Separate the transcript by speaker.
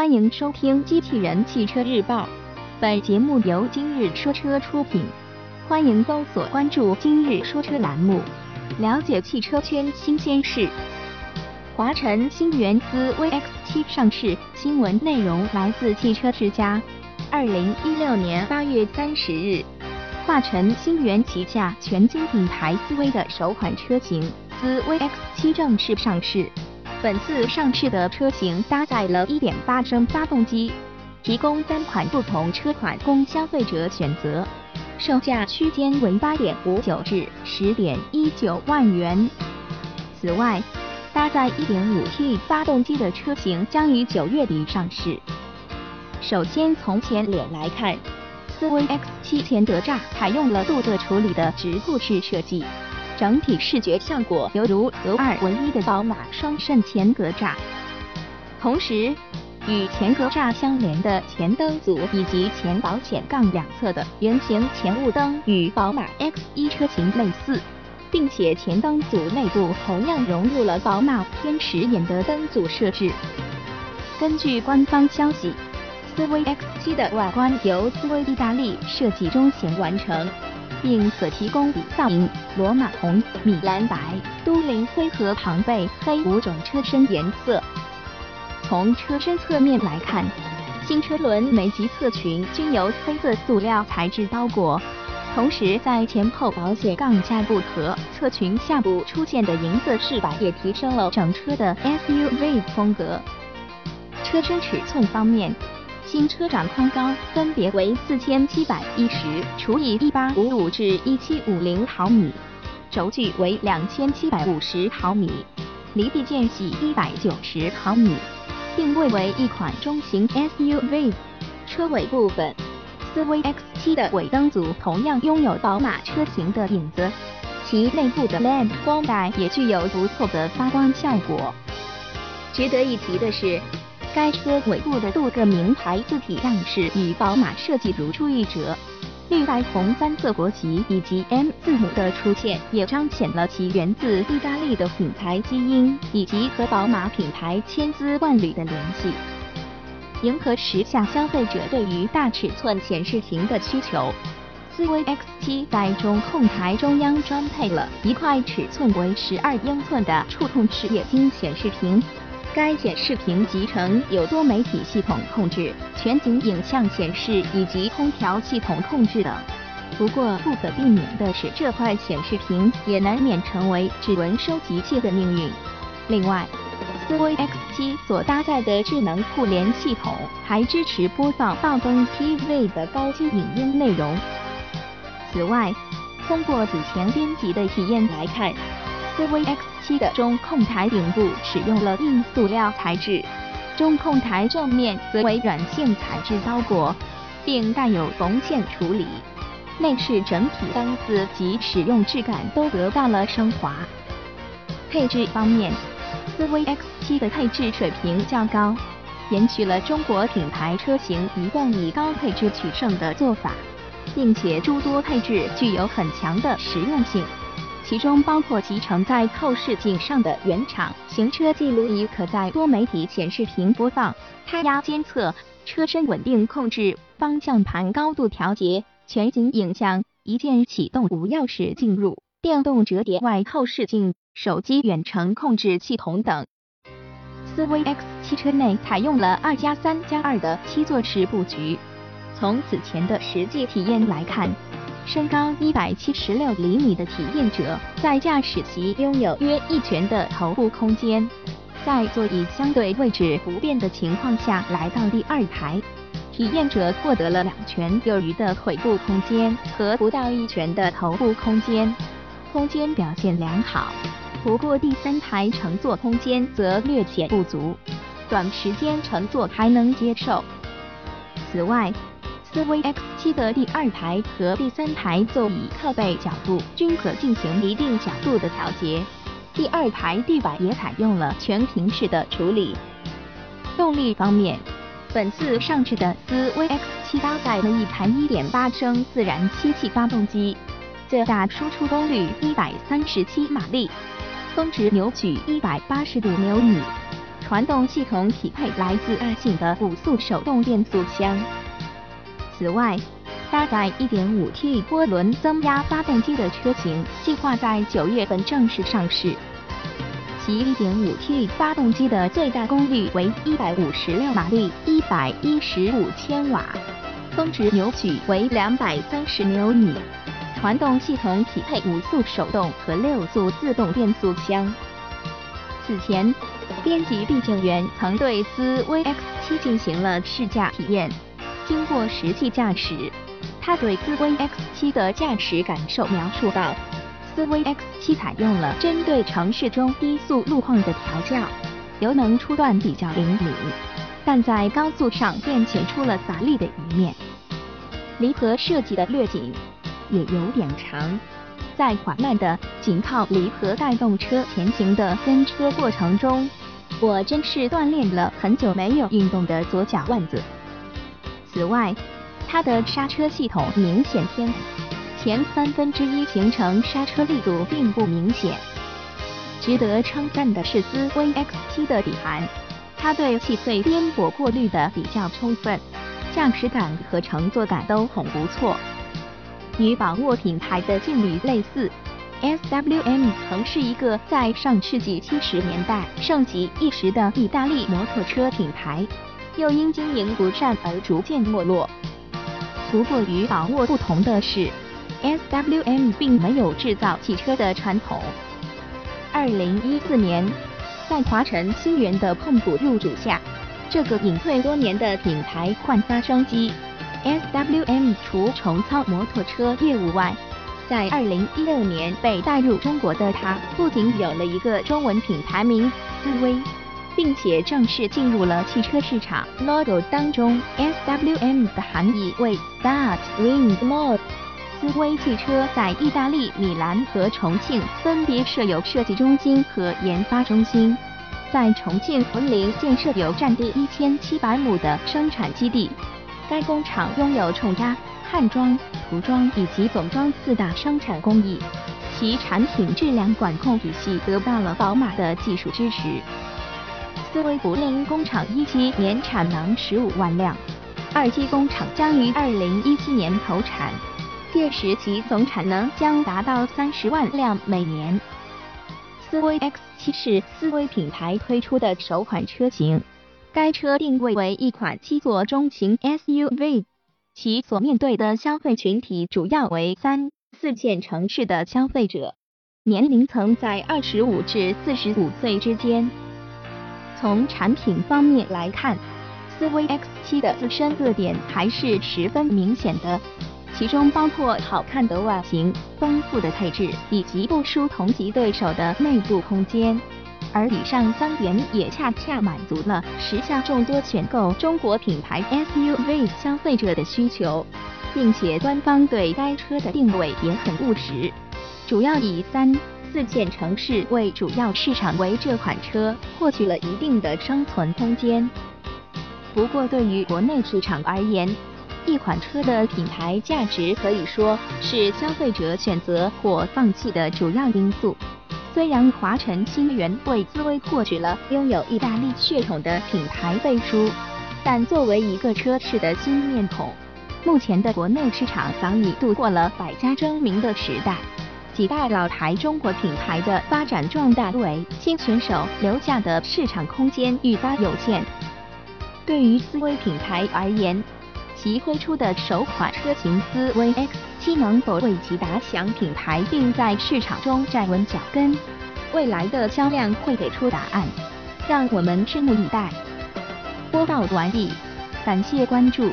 Speaker 1: 欢迎收听《机器人汽车日报》，本节目由今日说车出品。欢迎搜索关注“今日说车”栏目，了解汽车圈新鲜事。华晨新源思 VX7 上市，新闻内容来自汽车之家。二零一六年八月三十日，华晨新源旗下全新品牌思威的首款车型思 VX7 正式上市。本次上市的车型搭载了1.8升发动机，提供三款不同车款供消费者选择，售价区间为8.59至10.19万元。此外，搭载 1.5T 发动机的车型将于九月底上市。首先从前脸来看，思威 X7 前格栅采用了镀铬处理的直瀑式设计。整体视觉效果犹如合二为一的宝马双肾前格栅，同时与前格栅相连的前灯组以及前保险杠两侧的圆形前雾灯与宝马 X1 车型类似，并且前灯组内部同样融入了宝马天使眼的灯组设置。根据官方消息，思威 X7 的外观由思威意大利设计中心完成。并可提供比萨银、罗马红、米兰白、都灵灰和庞贝黑五种车身颜色。从车身侧面来看，新车轮眉及侧裙均由黑色塑料材质包裹，同时在前后保险杠下部和侧裙下部出现的银色饰板也提升了整车的 SUV 风格。车身尺寸方面。新车长宽高分别为四千七百一十除以一八五五至一七五零毫米，轴距为两千七百五十毫米，离地间隙一百九十毫米，定位为一款中型 SUV。车尾部分，思威 X7 的尾灯组同样拥有宝马车型的影子，其内部的 LED 光带也具有不错的发光效果。值得一提的是。该车尾部的镀铬名牌字体样式与宝马设计如出一辙，绿白红三色国旗以及 M 字母的出现，也彰显了其源自意大利的品牌基因以及和宝马品牌千丝万缕的联系，迎合时下消费者对于大尺寸显示屏的需求。思威 X7 在中控台中央装配了一块尺寸为十二英寸的触控式液晶显示屏。该显示屏集成有多媒体系统控制、全景影像显示以及空调系统控制等。不过不可避免的是，这块显示屏也难免成为指纹收集器的命运。另外，思威 X7 所搭载的智能互联系统还支持播放暴风 TV 的高清影音内容。此外，通过此前编辑的体验来看。思威 X7 的中控台顶部使用了硬塑料材质，中控台正面则为软性材质包裹，并带有缝线处理。内饰整体档次及使用质感都得到了升华。配置方面，思威 X7 的配置水平较高，延续了中国品牌车型一贯以高配置取胜的做法，并且诸多配置具有很强的实用性。其中包括集成在后视镜上的原厂行车记录仪，可在多媒体显示屏播放；胎压监测、车身稳定控制、方向盘高度调节、全景影像、一键启动无钥匙进入、电动折叠外后视镜、手机远程控制系统等。思威 X 汽车内采用了二加三加二的七座式布局。从此前的实际体验来看。身高一百七十六厘米的体验者在驾驶席拥有约一拳的头部空间，在座椅相对位置不变的情况下来到第二排，体验者获得了两拳有余的腿部空间和不到一拳的头部空间，空间表现良好。不过第三排乘坐空间则略显不足，短时间乘坐还能接受。此外，思威 X7 的第二排和第三排座椅靠背角度均可进行一定角度的调节，第二排地板也采用了全平式的处理。动力方面，本次上市的思威 X7 搭载了一台1.8升自然吸气发动机，最大输出功率137马力，峰值扭矩180牛米。传动系统匹配来自阿信的五速手动变速箱。此外，搭载 1.5T 涡轮增压发动机的车型计划在九月份正式上市。其 1.5T 发动机的最大功率为156马力，115千瓦，峰值扭矩为230牛米。传动系统匹配五速手动和六速自动变速箱。此前，编辑毕敬元曾对思威 X7 进行了试驾体验。经过实际驾驶，他对思威 X7 的驾驶感受描述道：“思威 X7 采用了针对城市中低速路况的调教，油能初段比较灵敏，但在高速上便显出了乏力的一面。离合设计的略紧。”也有点长，在缓慢的紧靠离合带动车前行的跟车过程中，我真是锻炼了很久没有运动的左脚腕子。此外，它的刹车系统明显偏前三分之一行程刹车力度并不明显。值得称赞的是思威 X7 的底盘，它对细碎颠簸过滤的比较充分，驾驶感和乘坐感都很不错。与宝沃品牌的劲旅类似，SWM 曾是一个在上世纪七十年代盛极一时的意大利摩托车品牌，又因经营不善而逐渐没落。不过与宝沃不同的是，SWM 并没有制造汽车的传统。二零一四年，在华晨鑫源的控股入主下，这个隐退多年的品牌焕发生机。SWM 除重操摩托车业务外，在2016年被带入中国的它，不仅有了一个中文品牌名思威，并且正式进入了汽车市场。Logo 当中，SWM 的含义为 Start Win More。思威汽车在意大利米兰和重庆分别设有设计中心和研发中心，在重庆涪陵建设有占地1700亩的生产基地。该工厂拥有冲压、焊装、涂装以及总装四大生产工艺，其产品质量管控体系得到了宝马的技术支持。斯威柏林工厂一期年产能十五万辆，二期工厂将于二零一七年投产，届时其总产能将达到三十万辆每年。斯威 X7 是斯威品牌推出的首款车型。该车定位为一款七座中型 SUV，其所面对的消费群体主要为三四线城市的消费者，年龄层在二十五至四十五岁之间。从产品方面来看，思威 X7 的自身特点还是十分明显的，其中包括好看的外形、丰富的配置以及不输同级对手的内部空间。而以上三点也恰恰满足了时下众多选购中国品牌 SUV 消费者的需求，并且官方对该车的定位也很务实，主要以三四线城市为主要市场，为这款车获取了一定的生存空间。不过，对于国内市场而言，一款车的品牌价值可以说是消费者选择或放弃的主要因素。虽然华晨鑫源为思威获取了拥有意大利血统的品牌背书，但作为一个车市的新面孔，目前的国内市场早已度过了百家争鸣的时代。几大老牌中国品牌的发展壮大为新选手留下的市场空间愈发有限。对于思威品牌而言，其推出的首款车型思威 X7 能否为其打响品牌，并在市场中站稳脚跟？未来的销量会给出答案，让我们拭目以待。播报完毕，感谢关注。